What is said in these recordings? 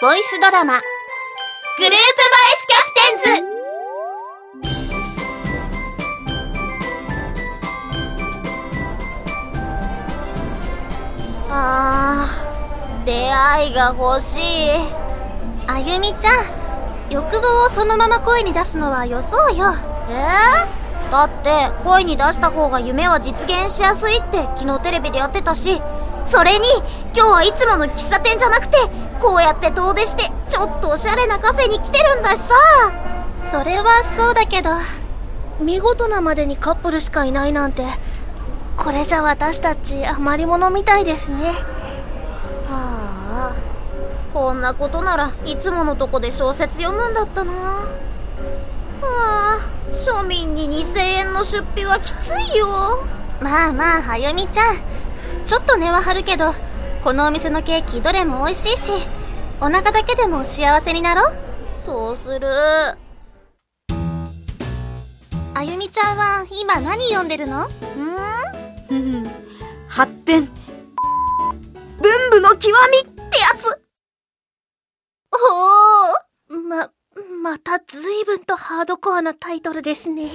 ボイスドラマ。グループボイスキャプテンズ。あー出会いが欲しい。あゆみちゃん欲望をそのまま声に出すのはよそうよ。えー、だって声に出した方が夢は実現しやすいって昨日テレビでやってたしそれに今日はいつもの喫茶店じゃなくてこうやって遠出してちょっとおしゃれなカフェに来てるんだしさ。それはそうだけど見事なまでにカップルしかいないなんてこれじゃ私たち余り物みたいですね。はあ。こんなことならいつものとこで小説読むんだったな。はあ。庶民に2000円の出費はきついよ。まあまああゆみちゃんちょっと値は張るけどこのお店のケーキどれも美味しいしお腹だけでも幸せになろう。そうする。あゆみちゃんは今何読んでるの？ん？発展。文武の極みってやつ。おおま、また随分とハードコアなタイトルですね。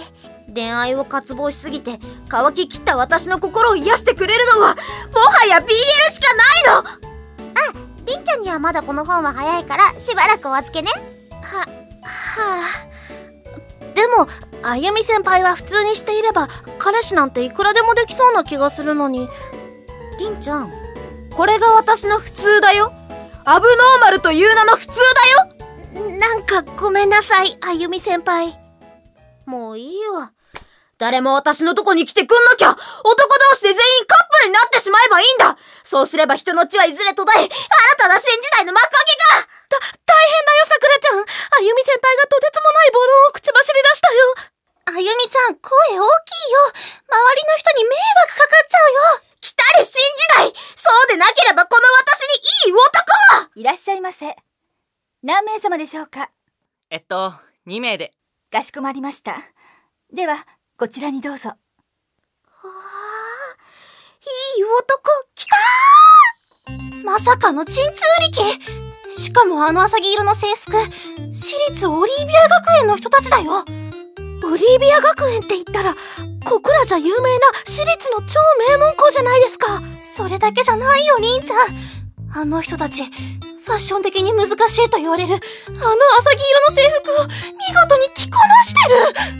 恋愛を渇望しすぎて乾ききった私の心を癒してくれるのはもはや BL しかないの！ありんちゃんにはまだこの本は早いからしばらくお預けね。ははあ。でもあゆみ先輩は普通にしていれば彼氏なんていくらでもできそうな気がするのに。りんちゃんこれが私の普通だよ。アブノーマルという名の普通だよなんかごめんなさいあゆみ先輩。もういいよ誰も私のとこに来てくんなきゃ男同士で全員カップルになってしまえばいいんだ。そうすれば人の血はいずれ途絶え新たな新時代の幕開けがた、大変だよ、さくらちゃん。あゆみ先輩がとてつもない暴論を口走り出したよ。あゆみちゃん、声大きいよ。周りの人に迷惑かかっちゃうよ。来たれ新時代。そうでなければこの私にいい男は。いらっしゃいませ。何名様でしょうか？えっと、2名で。かしこまりました。では、こちらにどうぞ。わあ、いい男、来たーまさかの鎮痛力しかもあの浅黄色の制服、私立オリービア学園の人たちだよオリービア学園って言ったら、ここらじゃ有名な私立の超名門校じゃないですかそれだけじゃないよ、りんちゃんあの人たち、ファッション的に難しいと言われる、あの浅黄色の制服を見事に着こなして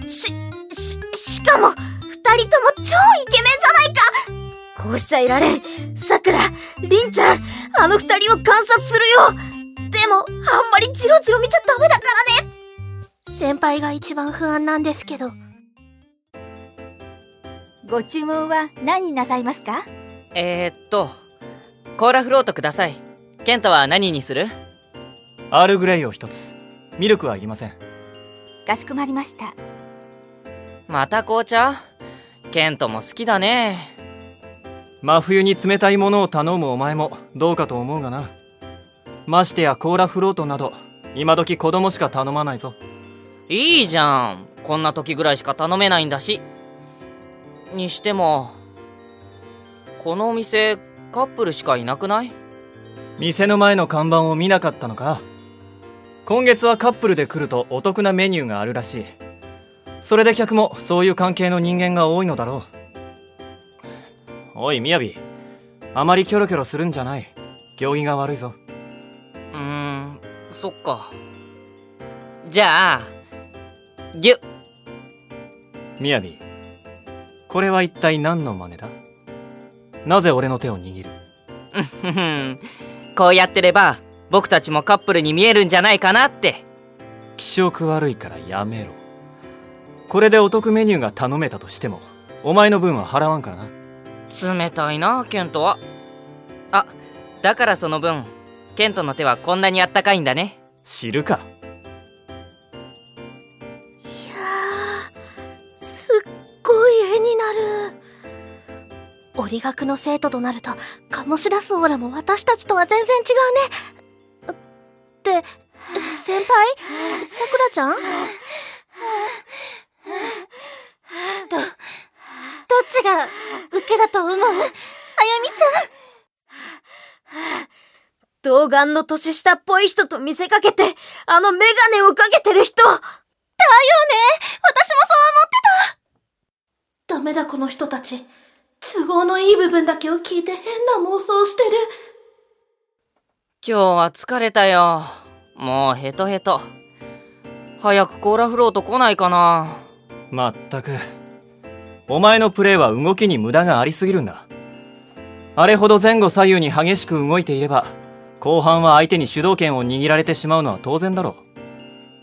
るし、し、しかも、二人とも超イケメンじゃないかこうしちゃいられん。さくら、りんちゃん、あの二人を観察するよでも、あんまりジロジロ見ちゃダメだからね先輩が一番不安なんですけど。ご注文は何になさいますか？えー、っと、コーラフロートください。ケントは何にする？アールグレイを一つ。ミルクはいりません。かしこまりました。また紅茶？ケントも好きだね。真冬に冷たいものを頼むお前もどうかと思うがな。ましてやコーラフロートなど、今時子供しか頼まないぞ。いいじゃん。こんな時ぐらいしか頼めないんだし。にしても、このお店、カップルしかいなくない？店の前の看板を見なかったのか？今月はカップルで来るとお得なメニューがあるらしい。それで客もそういう関係の人間が多いのだろう。おい、みやび。あまりキョロキョロするんじゃない。行儀が悪いぞ。うーん、そっか。じゃあ、ぎゅみやび。これは一体何の真似だ？なぜ俺の手を握る？こうやってれば僕たちもカップルに見えるんじゃないかなって。気色悪いからやめろ。これでお得メニューが頼めたとしてもお前の分は払わんからな。冷たいなケントは。あだからその分ケントの手はこんなにあったかいんだね。知るか理学の生徒となると、醸し出すオーラも私たちとは全然違うね。って、先輩？さくらちゃん？ど、どっちが受けだと思う？あゆみちゃん？童顔の年下っぽい人と見せかけて、あのメガネをかけてる人。だよね。私もそう思ってダメだこの人たち。都合のいい部分だけを聞いて変な妄想してる。今日は疲れたよ。もうヘトヘト。早くコーラフロート来ないかな。まったく。お前のプレーは動きに無駄がありすぎるんだ。あれほど前後左右に激しく動いていれば、後半は相手に主導権を握られてしまうのは当然だろ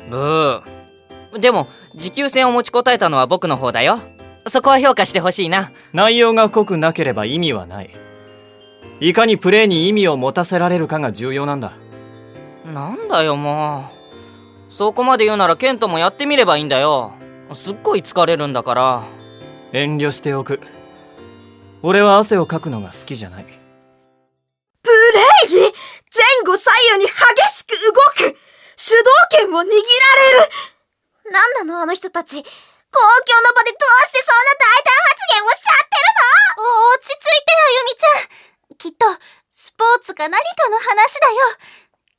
う。ブー。でも、持久戦を持ちこたえたのは僕の方だよ。そこは評価してほしいな。内容が濃くなければ意味はない。いかにプレーに意味を持たせられるかが重要なんだ。なんだよもう。そこまで言うならケントもやってみればいいんだよ。すっごい疲れるんだから。遠慮しておく。俺は汗をかくのが好きじゃない。プレイ？前後左右に激しく動く主導権を握られるなんなのあの人たち公共の場でどうしてそんな大胆発言をしちゃってるの？落ち着いてあゆみちゃん。きっとスポーツか何かの話だよ。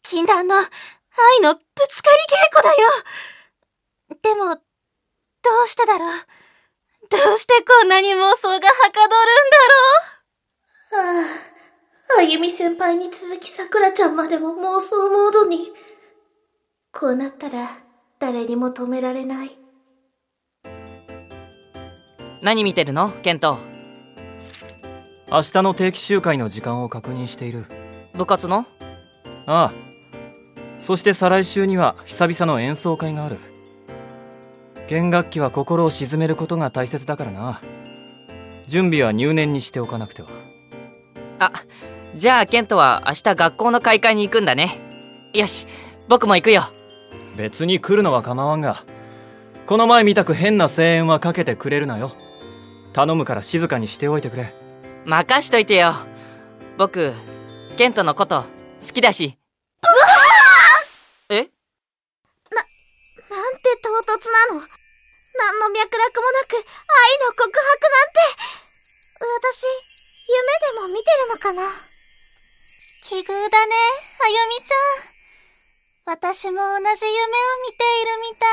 禁断の愛のぶつかり稽古だよ。でも、どうしてだろう？どうしてこんなに妄想がはかどるんだろう？はあ、あゆみ先輩に続きさくらちゃんまでも妄想モードに。こうなったら誰にも止められない。何見てるの？ケント。明日の定期集会の時間を確認している。部活の？ああ。そして再来週には久々の演奏会がある。弦楽器は心を鎮めることが大切だからな準備は入念にしておかなくてはあじゃあケントは明日学校の会館に行くんだねよし僕も行くよ別に来るのは構わんがこの前みたく変な声援はかけてくれるなよ頼むから静かにしておいてくれ。任しといてよ。僕ケントのこと好きだし。え？な、なんて唐突なの。何の脈絡もなく愛の告白なんて、私、夢でも見てるのかな。奇遇だね、あゆみちゃん。私も同じ夢を見ているみたい。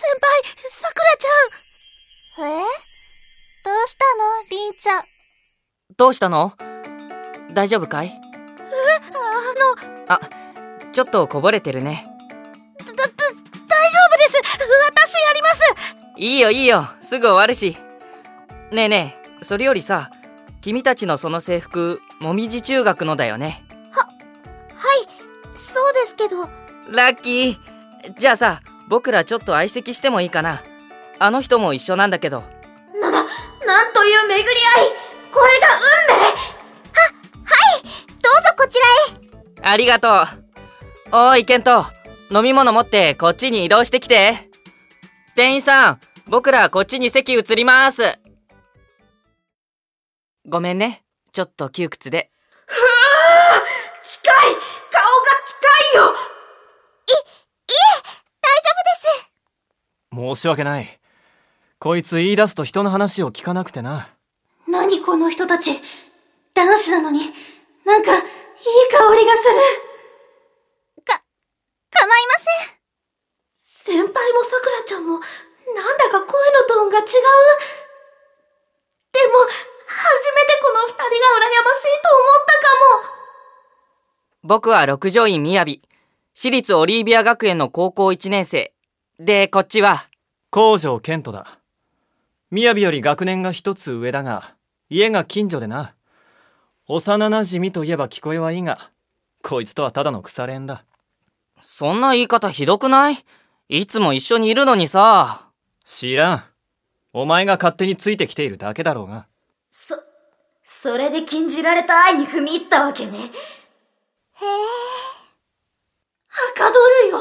先輩、さくらちゃん。え？どうしたの、りんちゃん？どうしたの？大丈夫かい？え、あの。あ、ちょっとこぼれてるね。いいよいいよ。すぐ終わるし。ねえねえそれよりさ君たちのその制服もみじ中学のだよね。ははいそうですけど。ラッキー。じゃあさ僕らちょっと相席してもいいかな。あの人も一緒なんだけど。な、な、なんという巡り合い。これが運命。は、はい。どうぞこちらへ。ありがとう。おいケント。飲み物持ってこっちに移動してきて。店員さん僕らこっちに席移ります。ごめんね。ちょっと窮屈で。ふぅ近い。顔が近いよい、いえ、大丈夫です。申し訳ない。こいつ言い出すと人の話を聞かなくてな。何この人たち。男子なのに、なんか、いい香りがする。か、構いません。先輩もさくらちゃんも、なんだか声のトーンが違う。でも、初めてこの二人が羨ましいと思ったかも。僕は六条院みやび、私立オリービア学園の高校一年生。で、こっちは、工場健人だ。みやびより学年が一つ上だが、家が近所でな。幼馴染といえば聞こえはいいが、こいつとはただの腐れ縁だ。そんな言い方ひどくない？いつも一緒にいるのにさ。知らん。お前が勝手についてきているだけだろうが。そ、それで禁じられた愛に踏み入ったわけね。へえ。はかどるよ。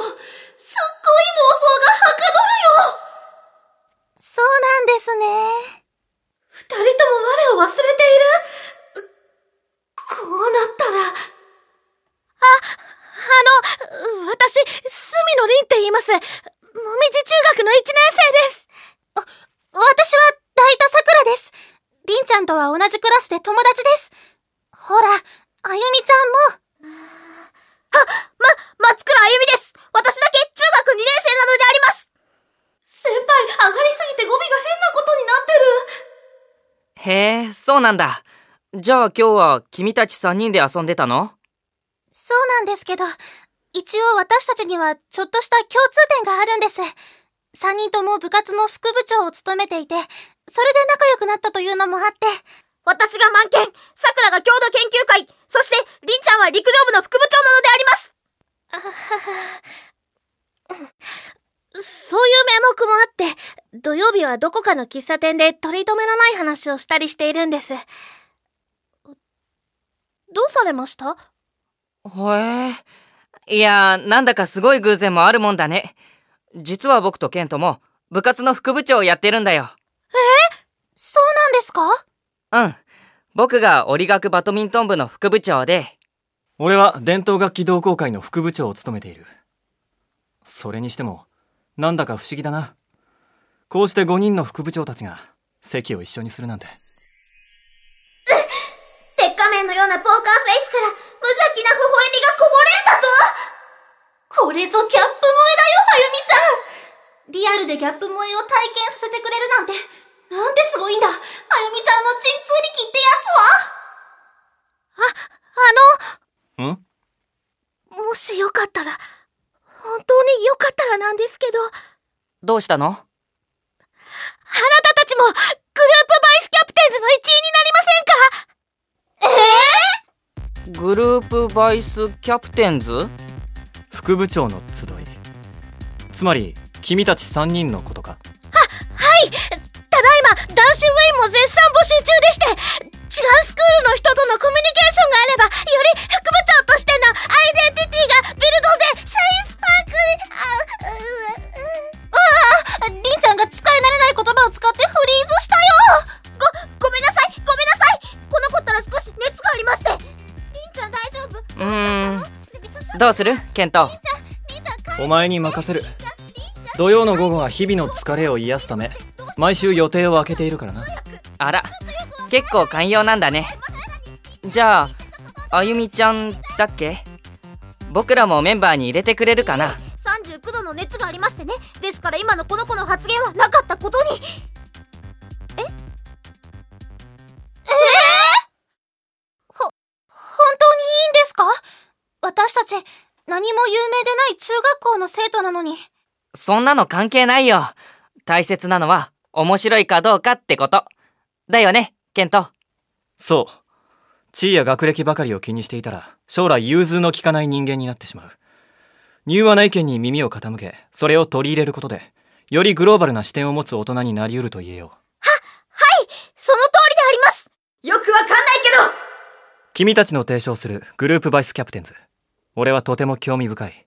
すっごい妄想がはかどるよそうなんですね。二人とも我を忘れている？こうなったら。あ、あの、私、隅野凛って言います。もみじ中学の一年生です。あ、私は大田桜です。凛ちゃんとは同じクラスで友達です。ほら、あゆみちゃんも。あ、ま、松倉あゆみ私だけ中学2年生なのであります。先輩、上がりすぎて語尾が変なことになってる。へえ、そうなんだ。じゃあ今日は君たち3人で遊んでたの？そうなんですけど、一応私たちにはちょっとした共通点があるんです。3人とも部活の副部長を務めていて、それで仲良くなったというのもあって、私が満研、桜が郷土研究会、そして、りんちゃんは陸上部の副部長なのであります。そういう名目もあって、土曜日はどこかの喫茶店で取り留めのない話をしたりしているんです。どうされました？へえ。いや、なんだかすごい偶然もあるもんだね。実は僕とケントも部活の副部長をやってるんだよ。そうなんですか？うん。僕が折学バドミントン部の副部長で、俺は伝統楽器同好会の副部長を務めている。それにしてもなんだか不思議だな。こうして5人の副部長たちが席を一緒にするなんて。鉄仮面のようなポーカーフェイスから無邪気な微笑みがこぼれるだと？これぞギャップ萌えだよ、はゆみちゃん。リアルでギャップ萌えを体験させてくれるなんて、なんですごいんだ。はゆみちゃんの鎮痛力ってやつは。んあの、もしよかったら、本当によかったらなんですけど、どうしたの？あなたたちもグループバイスキャプテンズの一員になりませんか？グループバイスキャプテンズ？副部長の集い。つまり君たち3人のことか。はい。ただいま男子部員も絶賛募集中でして違うスクールの人とのコミュニケーションがあればより副部長としてのアイデンティティがビルドでシャインスパーク。あうりん。ちゃんが使い慣れない言葉を使ってフリーズしたよ。ごごめんなさい。ごめんなさい。この子ったら少し熱がありまして。りんちゃん大丈夫？うーん。どうする？ケント。お前に任せる。土曜の午後は日々の疲れを癒すため毎週予定を空けているからな結構寛容なんだね。じゃあ、あゆみちゃんだっけ？僕らもメンバーに入れてくれるかな？39度の熱がありましてねですから今のこの子の発言はなかったことに本当にいいんですか？私たち、何も有名でない中学校の生徒なのに。そんなの関係ないよ。大切なのは、面白いかどうかってこと。だよね、ケント。そう。地位や学歴ばかりを気にしていたら将来融通の利かない人間になってしまう。柔和な意見に耳を傾けそれを取り入れることでよりグローバルな視点を持つ大人になりうると言えよう。その通りであります。よくわかんないけど。君たちの提唱するグループバイスキャプテンズ。俺はとても興味深い。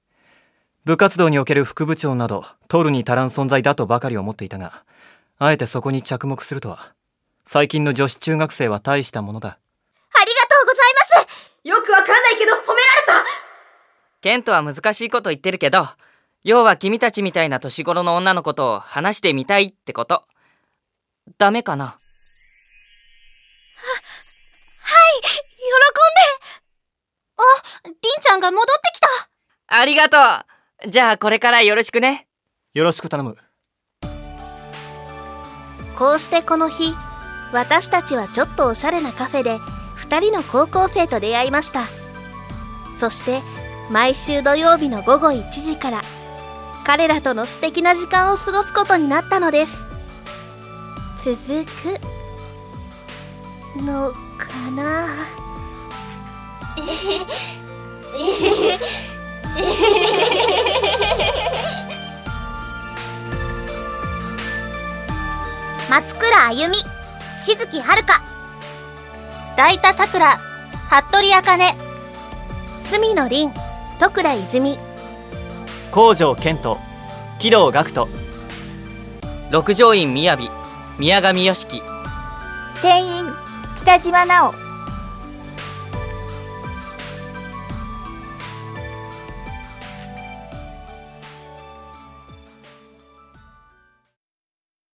部活動における副部長など取るに足らん存在だとばかり思っていたがあえてそこに着目するとは最近の女子中学生は大したものだ。ありがとうございます。よくわかんないけど褒められた。ケントは難しいこと言ってるけど、要は君たちみたいな年頃の女の子と話してみたいってこと。ダメかな？喜んで。りんちゃんが戻ってきた。ありがとう。じゃあこれからよろしくね。よろしく頼む。こうしてこの日私たちはちょっとおしゃれなカフェで2人の高校生と出会いました。そして毎週土曜日の午後1時から彼らとの素敵な時間を過ごすことになったのです。続くのかな？松倉あゆみ、しずきはるか、大田さくら、服部あかね、隅野凛戸倉泉。工場健人木戸学人六条院みやび、宮上よしき。店員北島直